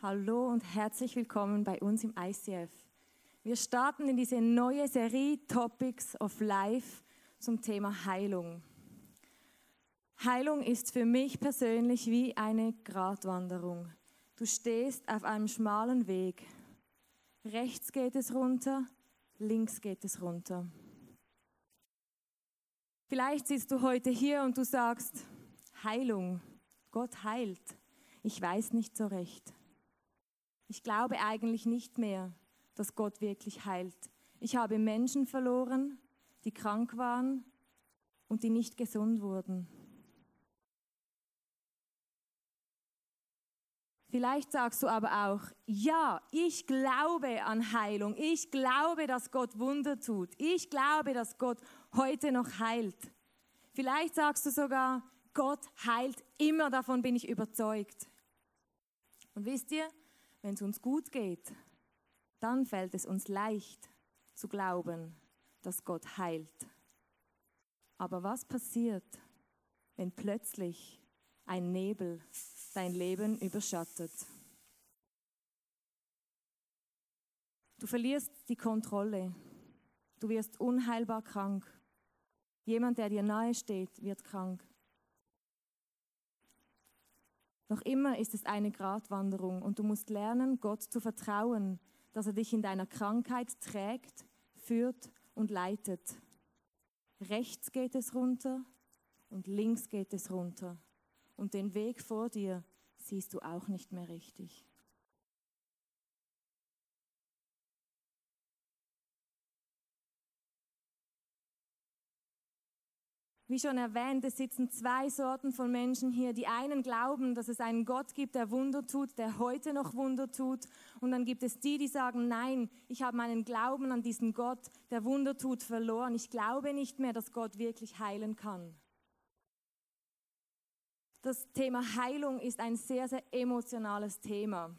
Hallo und herzlich willkommen bei uns im ICF. Wir starten in diese neue Serie Topics of Life zum Thema Heilung. Heilung ist für mich persönlich wie eine Gratwanderung. Du stehst auf einem schmalen Weg. Rechts geht es runter, links geht es runter. Vielleicht sitzt du heute hier und du sagst, Heilung, Gott heilt. Ich weiß nicht so recht. Ich glaube eigentlich nicht mehr, dass Gott wirklich heilt. Ich habe Menschen verloren, die krank waren und die nicht gesund wurden. Vielleicht sagst du aber auch, ja, ich glaube an Heilung. Ich glaube, dass Gott Wunder tut. Ich glaube, dass Gott heute noch heilt. Vielleicht sagst du sogar, Gott heilt immer, davon bin ich überzeugt. Und wisst ihr, wenn es uns gut geht, dann fällt es uns leicht zu glauben, dass Gott heilt. Aber was passiert, wenn plötzlich ein Nebel dein Leben überschattet? Du verlierst die Kontrolle. Du wirst unheilbar krank. Jemand, der dir nahe steht, wird krank. Noch immer ist es eine Gratwanderung und du musst lernen, Gott zu vertrauen, dass er dich in deiner Krankheit trägt, führt und leitet. Rechts geht es runter und links geht es runter. Und den Weg vor dir siehst du auch nicht mehr richtig. Wie schon erwähnt, es sitzen zwei Sorten von Menschen hier. Die einen glauben, dass es einen Gott gibt, der Wunder tut, der heute noch Wunder tut. Und dann gibt es die, die sagen, nein, ich habe meinen Glauben an diesen Gott, der Wunder tut, verloren. Ich glaube nicht mehr, dass Gott wirklich heilen kann. Das Thema Heilung ist ein sehr, sehr emotionales Thema.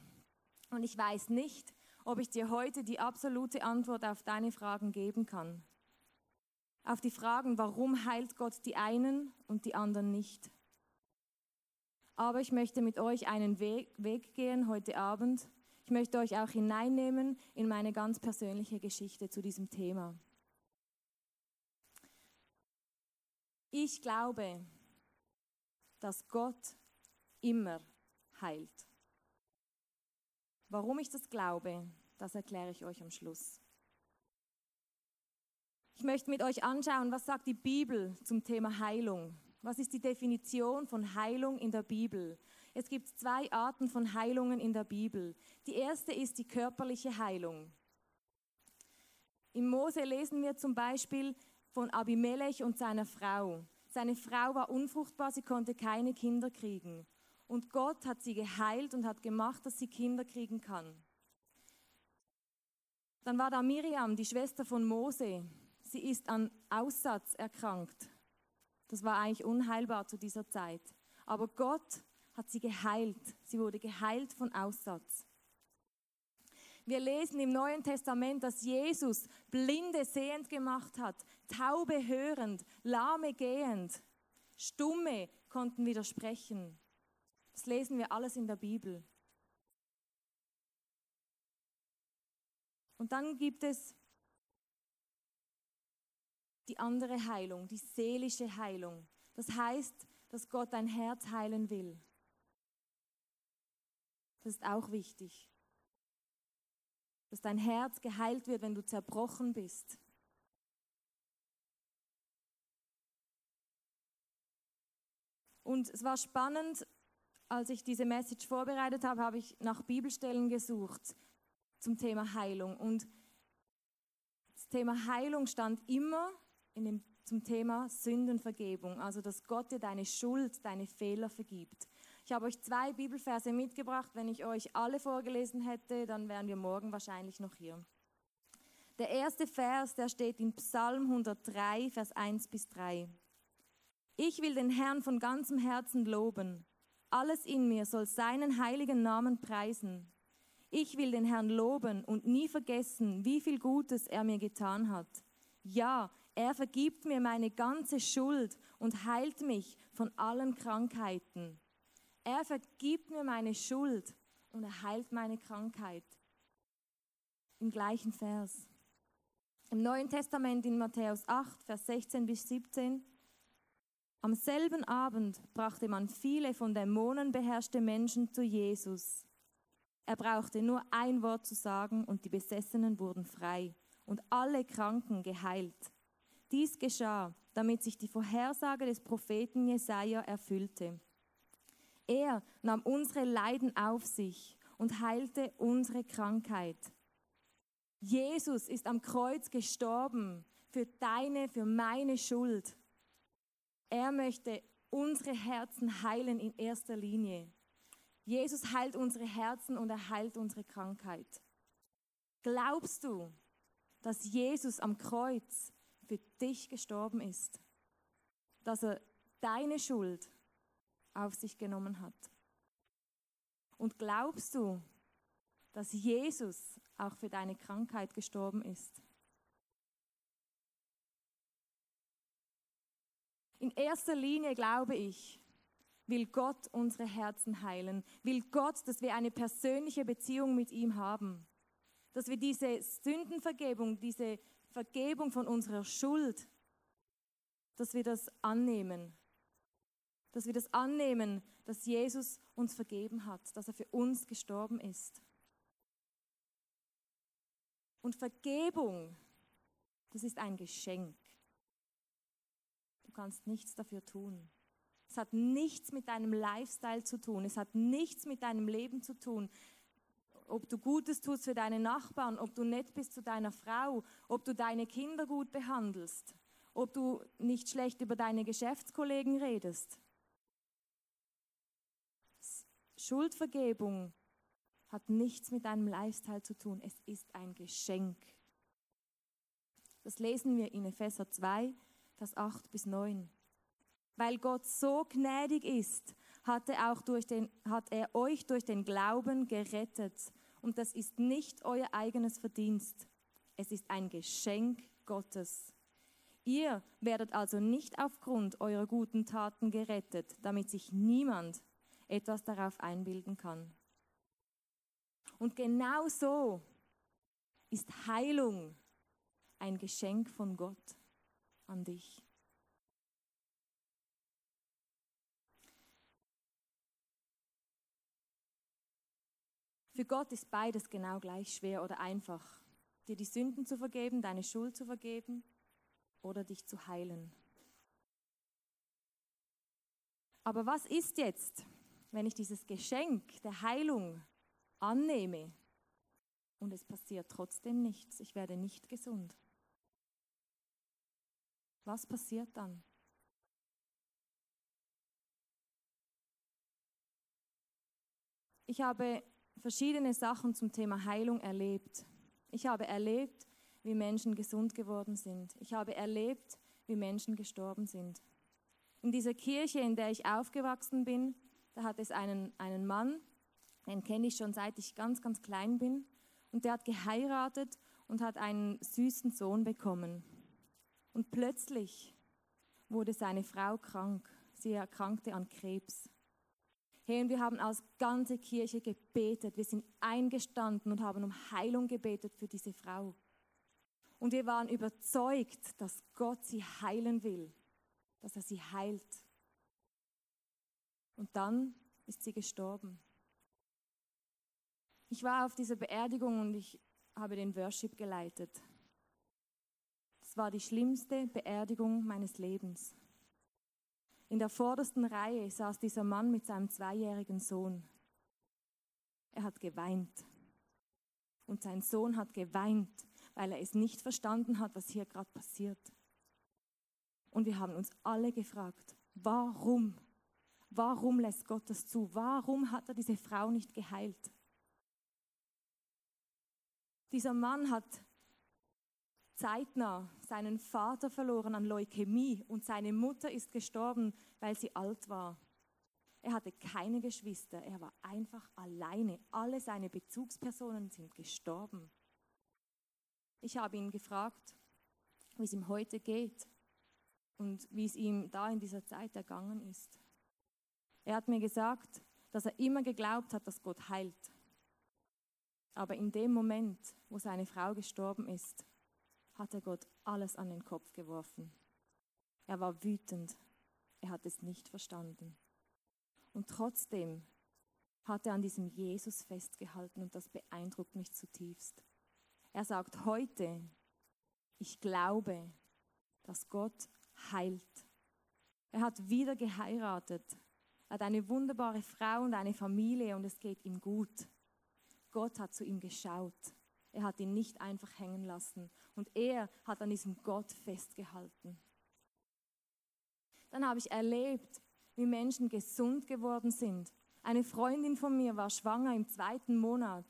Und ich weiß nicht, ob ich dir heute die absolute Antwort auf deine Fragen geben kann auf die Fragen, warum heilt Gott die einen und die anderen nicht. Aber ich möchte mit euch einen Weg, Weg gehen heute Abend. Ich möchte euch auch hineinnehmen in meine ganz persönliche Geschichte zu diesem Thema. Ich glaube, dass Gott immer heilt. Warum ich das glaube, das erkläre ich euch am Schluss. Ich möchte mit euch anschauen, was sagt die Bibel zum Thema Heilung? Was ist die Definition von Heilung in der Bibel? Es gibt zwei Arten von Heilungen in der Bibel. Die erste ist die körperliche Heilung. Im Mose lesen wir zum Beispiel von Abimelech und seiner Frau. Seine Frau war unfruchtbar, sie konnte keine Kinder kriegen. Und Gott hat sie geheilt und hat gemacht, dass sie Kinder kriegen kann. Dann war da Miriam, die Schwester von Mose sie ist an Aussatz erkrankt. Das war eigentlich unheilbar zu dieser Zeit. Aber Gott hat sie geheilt. Sie wurde geheilt von Aussatz. Wir lesen im Neuen Testament, dass Jesus Blinde sehend gemacht hat, Taube hörend, Lahme gehend, Stumme konnten widersprechen. Das lesen wir alles in der Bibel. Und dann gibt es die andere Heilung, die seelische Heilung. Das heißt, dass Gott dein Herz heilen will. Das ist auch wichtig. Dass dein Herz geheilt wird, wenn du zerbrochen bist. Und es war spannend, als ich diese Message vorbereitet habe, habe ich nach Bibelstellen gesucht zum Thema Heilung. Und das Thema Heilung stand immer dem, zum Thema Sündenvergebung, also dass Gott dir deine Schuld, deine Fehler vergibt. Ich habe euch zwei Bibelverse mitgebracht. Wenn ich euch alle vorgelesen hätte, dann wären wir morgen wahrscheinlich noch hier. Der erste Vers, der steht in Psalm 103, Vers 1 bis 3. Ich will den Herrn von ganzem Herzen loben. Alles in mir soll seinen heiligen Namen preisen. Ich will den Herrn loben und nie vergessen, wie viel Gutes er mir getan hat. Ja, er vergibt mir meine ganze Schuld und heilt mich von allen Krankheiten. Er vergibt mir meine Schuld und er heilt meine Krankheit. Im gleichen Vers. Im Neuen Testament in Matthäus 8, Vers 16 bis 17. Am selben Abend brachte man viele von Dämonen beherrschte Menschen zu Jesus. Er brauchte nur ein Wort zu sagen und die Besessenen wurden frei und alle Kranken geheilt. Dies geschah, damit sich die Vorhersage des Propheten Jesaja erfüllte. Er nahm unsere Leiden auf sich und heilte unsere Krankheit. Jesus ist am Kreuz gestorben für deine, für meine Schuld. Er möchte unsere Herzen heilen in erster Linie. Jesus heilt unsere Herzen und er heilt unsere Krankheit. Glaubst du, dass Jesus am Kreuz für dich gestorben ist? Dass er deine Schuld auf sich genommen hat. Und glaubst du, dass Jesus auch für deine Krankheit gestorben ist? In erster Linie glaube ich, will Gott unsere Herzen heilen, will Gott, dass wir eine persönliche Beziehung mit ihm haben, dass wir diese Sündenvergebung, diese Vergebung von unserer Schuld, dass wir das annehmen dass wir das annehmen, dass Jesus uns vergeben hat, dass er für uns gestorben ist. Und Vergebung, das ist ein Geschenk. Du kannst nichts dafür tun. Es hat nichts mit deinem Lifestyle zu tun. Es hat nichts mit deinem Leben zu tun. Ob du Gutes tust für deine Nachbarn, ob du nett bist zu deiner Frau, ob du deine Kinder gut behandelst, ob du nicht schlecht über deine Geschäftskollegen redest. Schuldvergebung hat nichts mit deinem Lifestyle zu tun. Es ist ein Geschenk. Das lesen wir in Epheser 2, Vers 8 bis 9. Weil Gott so gnädig ist, hat er, auch durch den, hat er euch durch den Glauben gerettet. Und das ist nicht euer eigenes Verdienst. Es ist ein Geschenk Gottes. Ihr werdet also nicht aufgrund eurer guten Taten gerettet, damit sich niemand etwas darauf einbilden kann. Und genau so ist Heilung ein Geschenk von Gott an dich. Für Gott ist beides genau gleich schwer oder einfach. Dir die Sünden zu vergeben, deine Schuld zu vergeben oder dich zu heilen. Aber was ist jetzt, wenn ich dieses Geschenk der Heilung annehme und es passiert trotzdem nichts, ich werde nicht gesund. Was passiert dann? Ich habe verschiedene Sachen zum Thema Heilung erlebt. Ich habe erlebt, wie Menschen gesund geworden sind. Ich habe erlebt, wie Menschen gestorben sind. In dieser Kirche, in der ich aufgewachsen bin, da hat es einen, einen Mann, den kenne ich schon seit ich ganz, ganz klein bin. Und der hat geheiratet und hat einen süßen Sohn bekommen. Und plötzlich wurde seine Frau krank. Sie erkrankte an Krebs. Und wir haben als ganze Kirche gebetet. Wir sind eingestanden und haben um Heilung gebetet für diese Frau. Und wir waren überzeugt, dass Gott sie heilen will, dass er sie heilt. Und dann ist sie gestorben. Ich war auf dieser Beerdigung und ich habe den Worship geleitet. Es war die schlimmste Beerdigung meines Lebens. In der vordersten Reihe saß dieser Mann mit seinem zweijährigen Sohn. Er hat geweint. Und sein Sohn hat geweint, weil er es nicht verstanden hat, was hier gerade passiert. Und wir haben uns alle gefragt, warum Warum lässt Gott das zu? Warum hat er diese Frau nicht geheilt? Dieser Mann hat zeitnah seinen Vater verloren an Leukämie und seine Mutter ist gestorben, weil sie alt war. Er hatte keine Geschwister, er war einfach alleine. Alle seine Bezugspersonen sind gestorben. Ich habe ihn gefragt, wie es ihm heute geht und wie es ihm da in dieser Zeit ergangen ist. Er hat mir gesagt, dass er immer geglaubt hat, dass Gott heilt. Aber in dem Moment, wo seine Frau gestorben ist, hat er Gott alles an den Kopf geworfen. Er war wütend. Er hat es nicht verstanden. Und trotzdem hat er an diesem Jesus festgehalten und das beeindruckt mich zutiefst. Er sagt heute, ich glaube, dass Gott heilt. Er hat wieder geheiratet. Er hat eine wunderbare Frau und eine Familie und es geht ihm gut. Gott hat zu ihm geschaut. Er hat ihn nicht einfach hängen lassen und er hat an diesem Gott festgehalten. Dann habe ich erlebt, wie Menschen gesund geworden sind. Eine Freundin von mir war schwanger im zweiten Monat.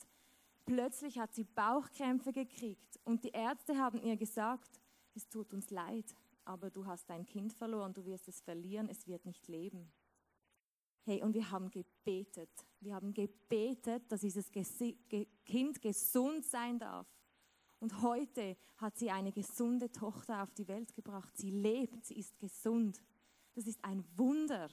Plötzlich hat sie Bauchkrämpfe gekriegt und die Ärzte haben ihr gesagt, es tut uns leid, aber du hast dein Kind verloren, du wirst es verlieren, es wird nicht leben. Hey, und wir haben gebetet. Wir haben gebetet, dass dieses Kind gesund sein darf. Und heute hat sie eine gesunde Tochter auf die Welt gebracht. Sie lebt, sie ist gesund. Das ist ein Wunder.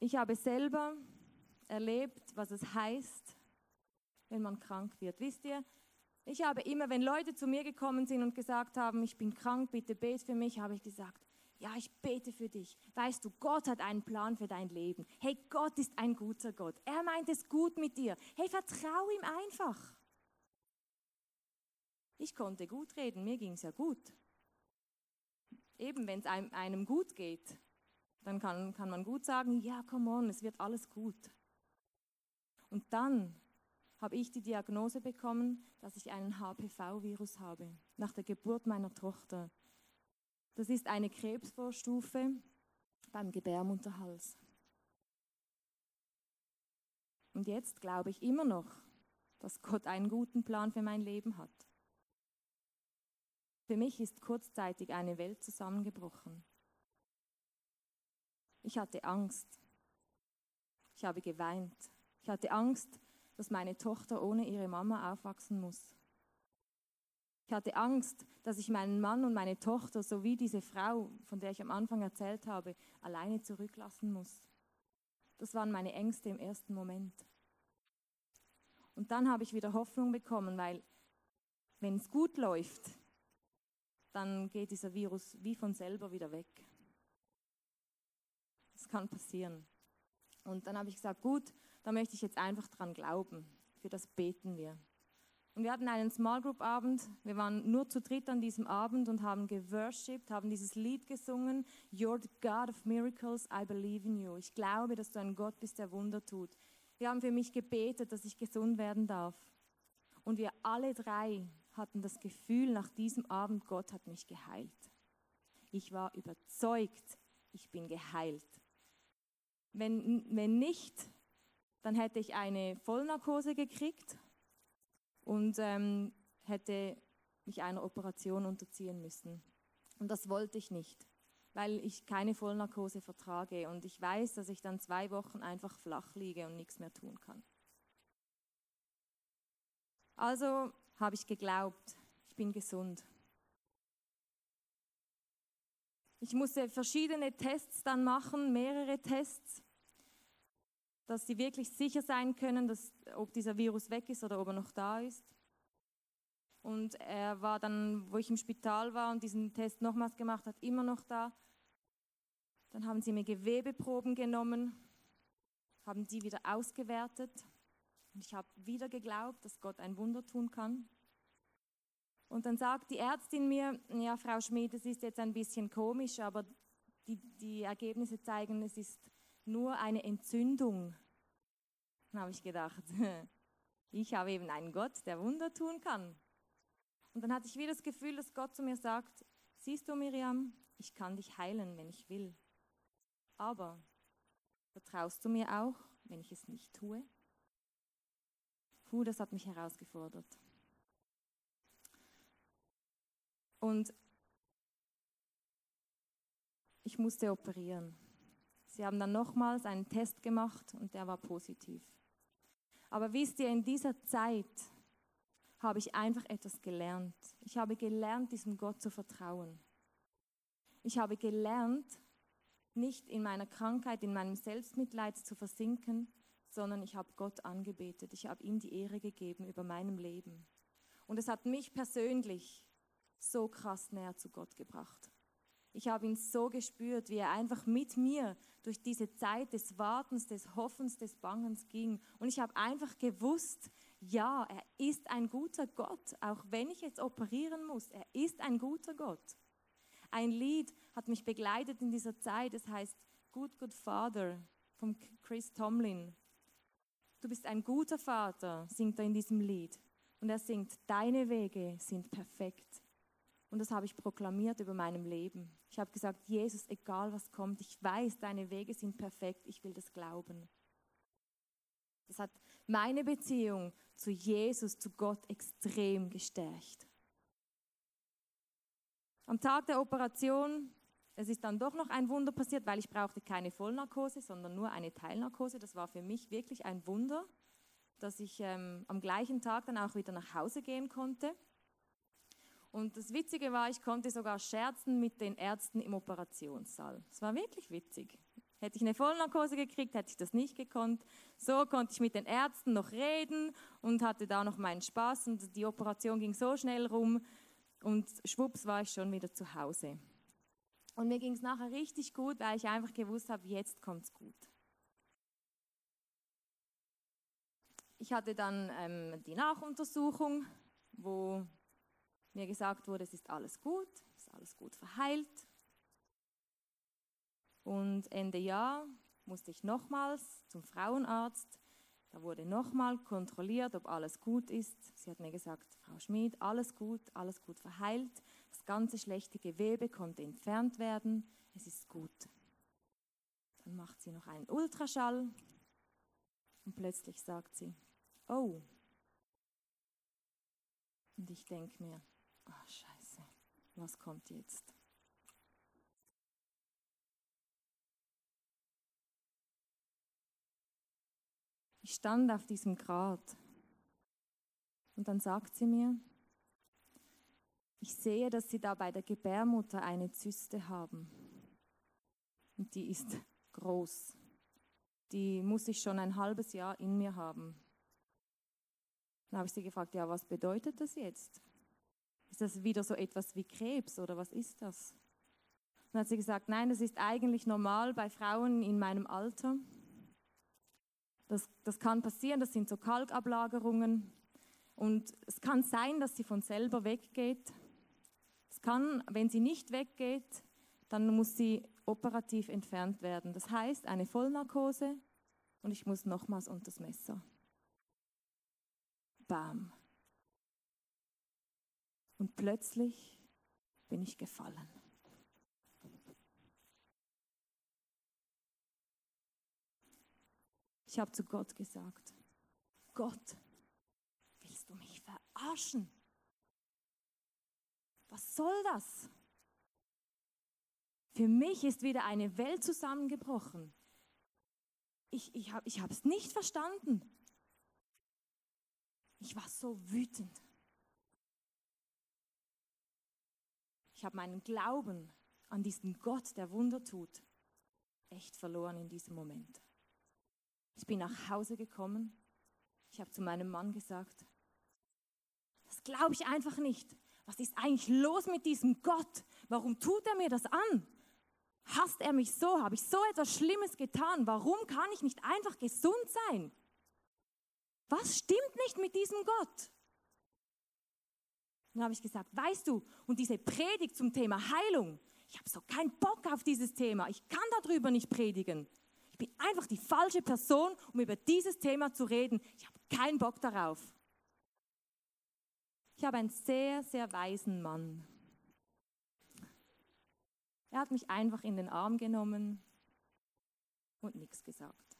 Ich habe selber erlebt, was es heißt, wenn man krank wird. Wisst ihr, ich habe immer, wenn Leute zu mir gekommen sind und gesagt haben, ich bin krank, bitte bet für mich, habe ich gesagt, ja, ich bete für dich. Weißt du, Gott hat einen Plan für dein Leben. Hey, Gott ist ein guter Gott. Er meint es gut mit dir. Hey, vertrau ihm einfach. Ich konnte gut reden, mir ging es ja gut. Eben, wenn es einem gut geht, dann kann, kann man gut sagen, ja, come on, es wird alles gut. Und dann habe ich die Diagnose bekommen, dass ich einen HPV-Virus habe, nach der Geburt meiner Tochter. Das ist eine Krebsvorstufe beim Gebärmutterhals. Und jetzt glaube ich immer noch, dass Gott einen guten Plan für mein Leben hat. Für mich ist kurzzeitig eine Welt zusammengebrochen. Ich hatte Angst. Ich habe geweint. Ich hatte Angst, dass meine Tochter ohne ihre Mama aufwachsen muss. Ich hatte Angst, dass ich meinen Mann und meine Tochter sowie diese Frau, von der ich am Anfang erzählt habe, alleine zurücklassen muss. Das waren meine Ängste im ersten Moment. Und dann habe ich wieder Hoffnung bekommen, weil wenn es gut läuft, dann geht dieser Virus wie von selber wieder weg. Das kann passieren. Und dann habe ich gesagt, gut, da möchte ich jetzt einfach dran glauben. Für das beten wir. Und wir hatten einen Small Group Abend. Wir waren nur zu dritt an diesem Abend und haben geworshipped, haben dieses Lied gesungen. You're the God of miracles, I believe in you. Ich glaube, dass du ein Gott bist, der Wunder tut. Wir haben für mich gebetet, dass ich gesund werden darf. Und wir alle drei hatten das Gefühl nach diesem Abend, Gott hat mich geheilt. Ich war überzeugt, ich bin geheilt. Wenn, wenn nicht, dann hätte ich eine Vollnarkose gekriegt und ähm, hätte mich einer Operation unterziehen müssen. Und das wollte ich nicht, weil ich keine Vollnarkose vertrage und ich weiß, dass ich dann zwei Wochen einfach flach liege und nichts mehr tun kann. Also habe ich geglaubt, ich bin gesund. Ich musste verschiedene Tests dann machen, mehrere Tests dass sie wirklich sicher sein können, dass, ob dieser Virus weg ist oder ob er noch da ist. Und er war dann, wo ich im Spital war und diesen Test nochmals gemacht hat, immer noch da. Dann haben sie mir Gewebeproben genommen, haben die wieder ausgewertet. Und ich habe wieder geglaubt, dass Gott ein Wunder tun kann. Und dann sagt die Ärztin mir, ja, Frau Schmid, es ist jetzt ein bisschen komisch, aber die, die Ergebnisse zeigen, es ist nur eine Entzündung. Dann habe ich gedacht, ich habe eben einen Gott, der Wunder tun kann. Und dann hatte ich wieder das Gefühl, dass Gott zu mir sagt, siehst du Miriam, ich kann dich heilen, wenn ich will. Aber vertraust du mir auch, wenn ich es nicht tue? Puh, das hat mich herausgefordert. Und ich musste operieren. Sie haben dann nochmals einen Test gemacht und der war positiv. Aber wisst ihr, in dieser Zeit habe ich einfach etwas gelernt. Ich habe gelernt, diesem Gott zu vertrauen. Ich habe gelernt, nicht in meiner Krankheit, in meinem Selbstmitleid zu versinken, sondern ich habe Gott angebetet. Ich habe ihm die Ehre gegeben über meinem Leben. Und es hat mich persönlich so krass näher zu Gott gebracht. Ich habe ihn so gespürt, wie er einfach mit mir durch diese Zeit des Wartens, des Hoffens, des Bangens ging. Und ich habe einfach gewusst, ja, er ist ein guter Gott, auch wenn ich jetzt operieren muss. Er ist ein guter Gott. Ein Lied hat mich begleitet in dieser Zeit, es heißt Good Good Father von Chris Tomlin. Du bist ein guter Vater, singt er in diesem Lied. Und er singt, deine Wege sind perfekt. Und das habe ich proklamiert über meinem Leben. Ich habe gesagt, Jesus, egal was kommt, ich weiß, deine Wege sind perfekt, ich will das glauben. Das hat meine Beziehung zu Jesus, zu Gott extrem gestärkt. Am Tag der Operation, es ist dann doch noch ein Wunder passiert, weil ich brauchte keine Vollnarkose, sondern nur eine Teilnarkose. Das war für mich wirklich ein Wunder, dass ich ähm, am gleichen Tag dann auch wieder nach Hause gehen konnte. Und das Witzige war, ich konnte sogar scherzen mit den Ärzten im Operationssaal. Es war wirklich witzig. Hätte ich eine Vollnarkose gekriegt, hätte ich das nicht gekonnt. So konnte ich mit den Ärzten noch reden und hatte da noch meinen Spaß. Und die Operation ging so schnell rum, und schwupps war ich schon wieder zu Hause. Und mir ging es nachher richtig gut, weil ich einfach gewusst habe, jetzt kommt es gut. Ich hatte dann ähm, die Nachuntersuchung, wo mir gesagt wurde, es ist alles gut, es ist alles gut verheilt. Und Ende Jahr musste ich nochmals zum Frauenarzt da wurde nochmal kontrolliert, ob alles gut ist. Sie hat mir gesagt, Frau Schmid, alles gut, alles gut verheilt. Das ganze schlechte Gewebe konnte entfernt werden. Es ist gut. Dann macht sie noch einen Ultraschall und plötzlich sagt sie, oh. Und ich denke mir, oh scheiße, was kommt jetzt? Ich stand auf diesem Grat und dann sagt sie mir, ich sehe, dass Sie da bei der Gebärmutter eine Zyste haben. Und die ist groß. Die muss ich schon ein halbes Jahr in mir haben. Dann habe ich sie gefragt, ja, was bedeutet das jetzt? Ist das wieder so etwas wie Krebs oder was ist das? dann hat sie gesagt, nein, das ist eigentlich normal bei Frauen in meinem Alter. Das, das kann passieren, das sind so Kalkablagerungen. Und es kann sein, dass sie von selber weggeht. Es kann, wenn sie nicht weggeht, dann muss sie operativ entfernt werden. Das heißt, eine Vollnarkose und ich muss nochmals unter das Messer. Bam. Und plötzlich bin ich gefallen. Ich habe zu Gott gesagt, Gott, willst du mich verarschen? Was soll das? Für mich ist wieder eine Welt zusammengebrochen. Ich, ich habe es nicht verstanden. Ich war so wütend. Ich habe meinen Glauben an diesen Gott, der Wunder tut, echt verloren in diesem Moment. Ich bin nach Hause gekommen. Ich habe zu meinem Mann gesagt, das glaube ich einfach nicht. Was ist eigentlich los mit diesem Gott? Warum tut er mir das an? Hasst er mich so? Habe ich so etwas Schlimmes getan? Warum kann ich nicht einfach gesund sein? Was stimmt nicht mit diesem Gott? Dann habe ich gesagt, weißt du, und diese Predigt zum Thema Heilung, ich habe so keinen Bock auf dieses Thema. Ich kann darüber nicht predigen. Ich bin einfach die falsche Person, um über dieses Thema zu reden. Ich habe keinen Bock darauf. Ich habe einen sehr, sehr weisen Mann. Er hat mich einfach in den Arm genommen und nichts gesagt.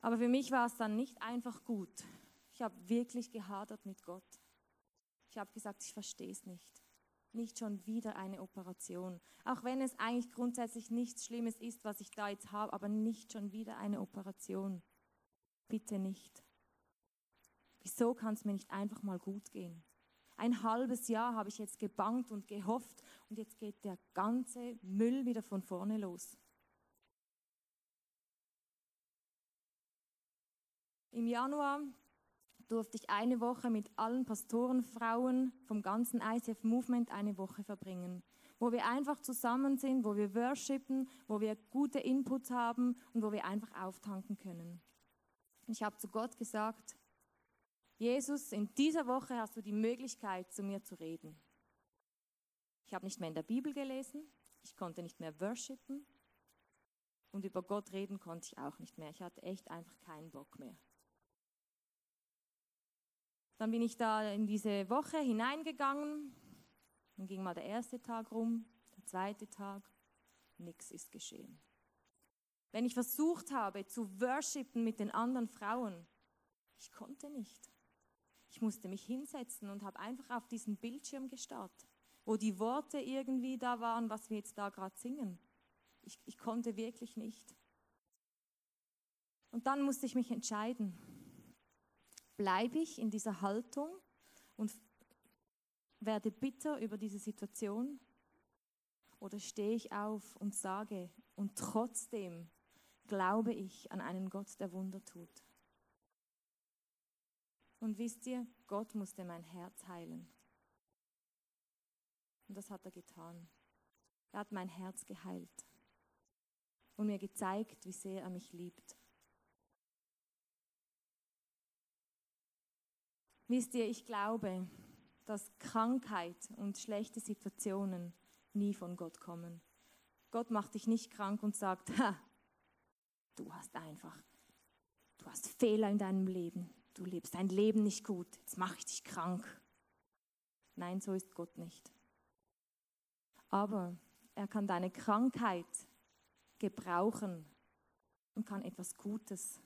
Aber für mich war es dann nicht einfach gut. Ich habe wirklich gehadert mit Gott. Ich habe gesagt, ich verstehe es nicht nicht schon wieder eine Operation. Auch wenn es eigentlich grundsätzlich nichts Schlimmes ist, was ich da jetzt habe, aber nicht schon wieder eine Operation. Bitte nicht. Wieso kann es mir nicht einfach mal gut gehen? Ein halbes Jahr habe ich jetzt gebangt und gehofft und jetzt geht der ganze Müll wieder von vorne los. Im Januar durfte ich eine Woche mit allen Pastorenfrauen vom ganzen ICF Movement eine Woche verbringen, wo wir einfach zusammen sind, wo wir worshipen, wo wir gute Inputs haben und wo wir einfach auftanken können. Ich habe zu Gott gesagt, Jesus, in dieser Woche hast du die Möglichkeit, zu mir zu reden. Ich habe nicht mehr in der Bibel gelesen, ich konnte nicht mehr worshipen und über Gott reden konnte ich auch nicht mehr. Ich hatte echt einfach keinen Bock mehr. Dann bin ich da in diese Woche hineingegangen. Dann ging mal der erste Tag rum, der zweite Tag. Nichts ist geschehen. Wenn ich versucht habe zu worshipen mit den anderen Frauen, ich konnte nicht. Ich musste mich hinsetzen und habe einfach auf diesen Bildschirm gestarrt, wo die Worte irgendwie da waren, was wir jetzt da gerade singen. Ich, ich konnte wirklich nicht. Und dann musste ich mich entscheiden. Bleibe ich in dieser Haltung und werde bitter über diese Situation? Oder stehe ich auf und sage, und trotzdem glaube ich an einen Gott, der Wunder tut? Und wisst ihr, Gott musste mein Herz heilen. Und das hat er getan. Er hat mein Herz geheilt und mir gezeigt, wie sehr er mich liebt. Wisst ihr, ich glaube, dass Krankheit und schlechte Situationen nie von Gott kommen. Gott macht dich nicht krank und sagt, ha, du hast einfach, du hast Fehler in deinem Leben, du lebst dein Leben nicht gut, jetzt mache ich dich krank. Nein, so ist Gott nicht. Aber er kann deine Krankheit gebrauchen und kann etwas Gutes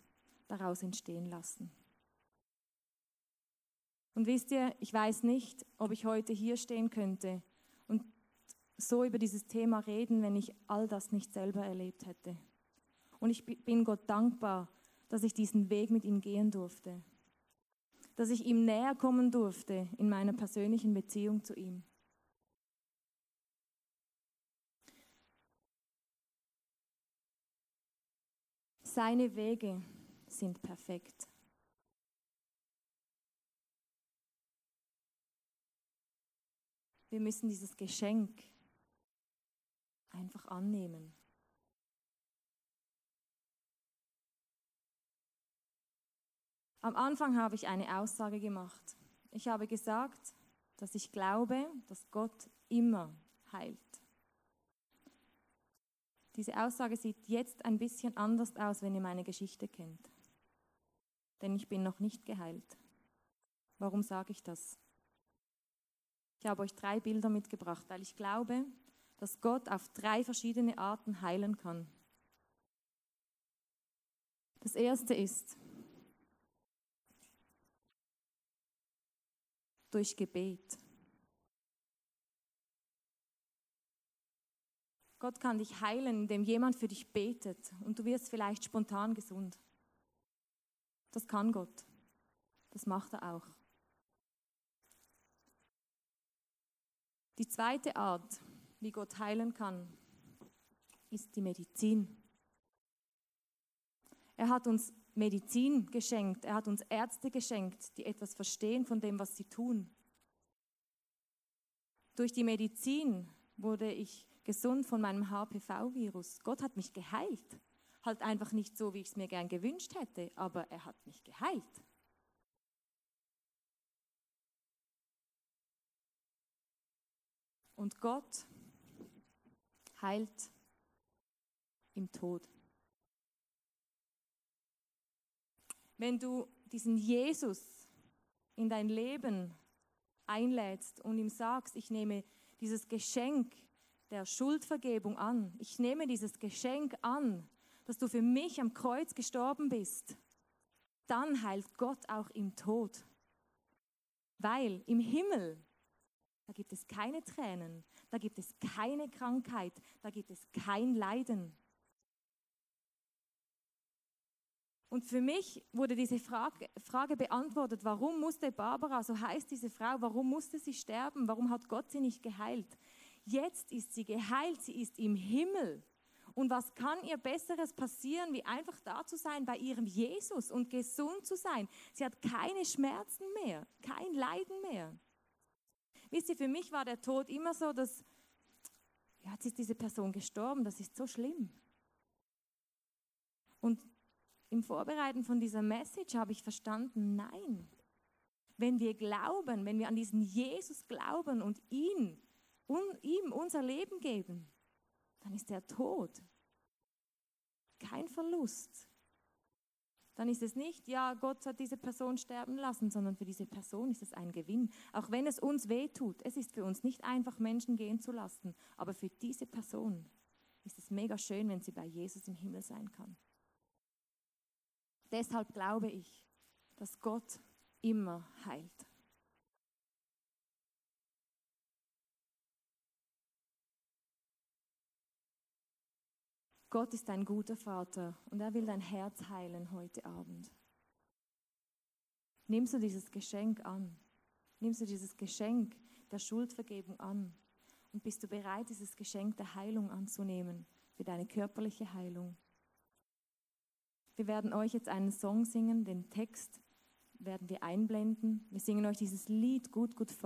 daraus entstehen lassen. Und wisst ihr, ich weiß nicht, ob ich heute hier stehen könnte und so über dieses Thema reden, wenn ich all das nicht selber erlebt hätte. Und ich bin Gott dankbar, dass ich diesen Weg mit ihm gehen durfte, dass ich ihm näher kommen durfte in meiner persönlichen Beziehung zu ihm. Seine Wege sind perfekt. Wir müssen dieses Geschenk einfach annehmen. Am Anfang habe ich eine Aussage gemacht. Ich habe gesagt, dass ich glaube, dass Gott immer heilt. Diese Aussage sieht jetzt ein bisschen anders aus, wenn ihr meine Geschichte kennt. Denn ich bin noch nicht geheilt. Warum sage ich das? Ich habe euch drei Bilder mitgebracht, weil ich glaube, dass Gott auf drei verschiedene Arten heilen kann. Das erste ist durch Gebet. Gott kann dich heilen, indem jemand für dich betet und du wirst vielleicht spontan gesund. Das kann Gott. Das macht er auch. Die zweite Art, wie Gott heilen kann, ist die Medizin. Er hat uns Medizin geschenkt, er hat uns Ärzte geschenkt, die etwas verstehen von dem, was sie tun. Durch die Medizin wurde ich gesund von meinem HPV-Virus. Gott hat mich geheilt. Halt einfach nicht so, wie ich es mir gern gewünscht hätte, aber er hat mich geheilt. Und Gott heilt im Tod. Wenn du diesen Jesus in dein Leben einlädst und ihm sagst, ich nehme dieses Geschenk der Schuldvergebung an, ich nehme dieses Geschenk an, dass du für mich am Kreuz gestorben bist, dann heilt Gott auch im Tod. Weil im Himmel da gibt es keine Tränen, da gibt es keine Krankheit, da gibt es kein Leiden. Und für mich wurde diese Frage, Frage, beantwortet, warum musste Barbara, so heißt diese Frau, warum musste sie sterben? Warum hat Gott sie nicht geheilt? Jetzt ist sie geheilt, sie ist im Himmel. Und was kann ihr Besseres passieren, wie einfach da zu sein bei ihrem Jesus und gesund zu sein? Sie hat keine Schmerzen mehr, kein Leiden mehr. Wisst ihr, für mich war der Tod immer so, dass, ja, jetzt ist diese Person gestorben, das ist so schlimm. Und im Vorbereiten von dieser Message habe ich verstanden, nein. Wenn wir glauben, wenn wir an diesen Jesus glauben und ihn, un, ihm unser Leben geben, dann ist der Tod kein Verlust. Dann ist es nicht, ja, Gott hat diese Person sterben lassen, sondern für diese Person ist es ein Gewinn. Auch wenn es uns weh tut, es ist für uns nicht einfach, Menschen gehen zu lassen, aber für diese Person ist es mega schön, wenn sie bei Jesus im Himmel sein kann. Deshalb glaube ich, dass Gott immer heilt. Gott ist ein guter Vater und er will dein Herz heilen heute Abend. Nimmst du dieses Geschenk an? Nimmst du dieses Geschenk der Schuldvergebung an? Und bist du bereit, dieses Geschenk der Heilung anzunehmen für deine körperliche Heilung? Wir werden euch jetzt einen Song singen, den Text werden wir einblenden. Wir singen euch dieses Lied gut, gut vor.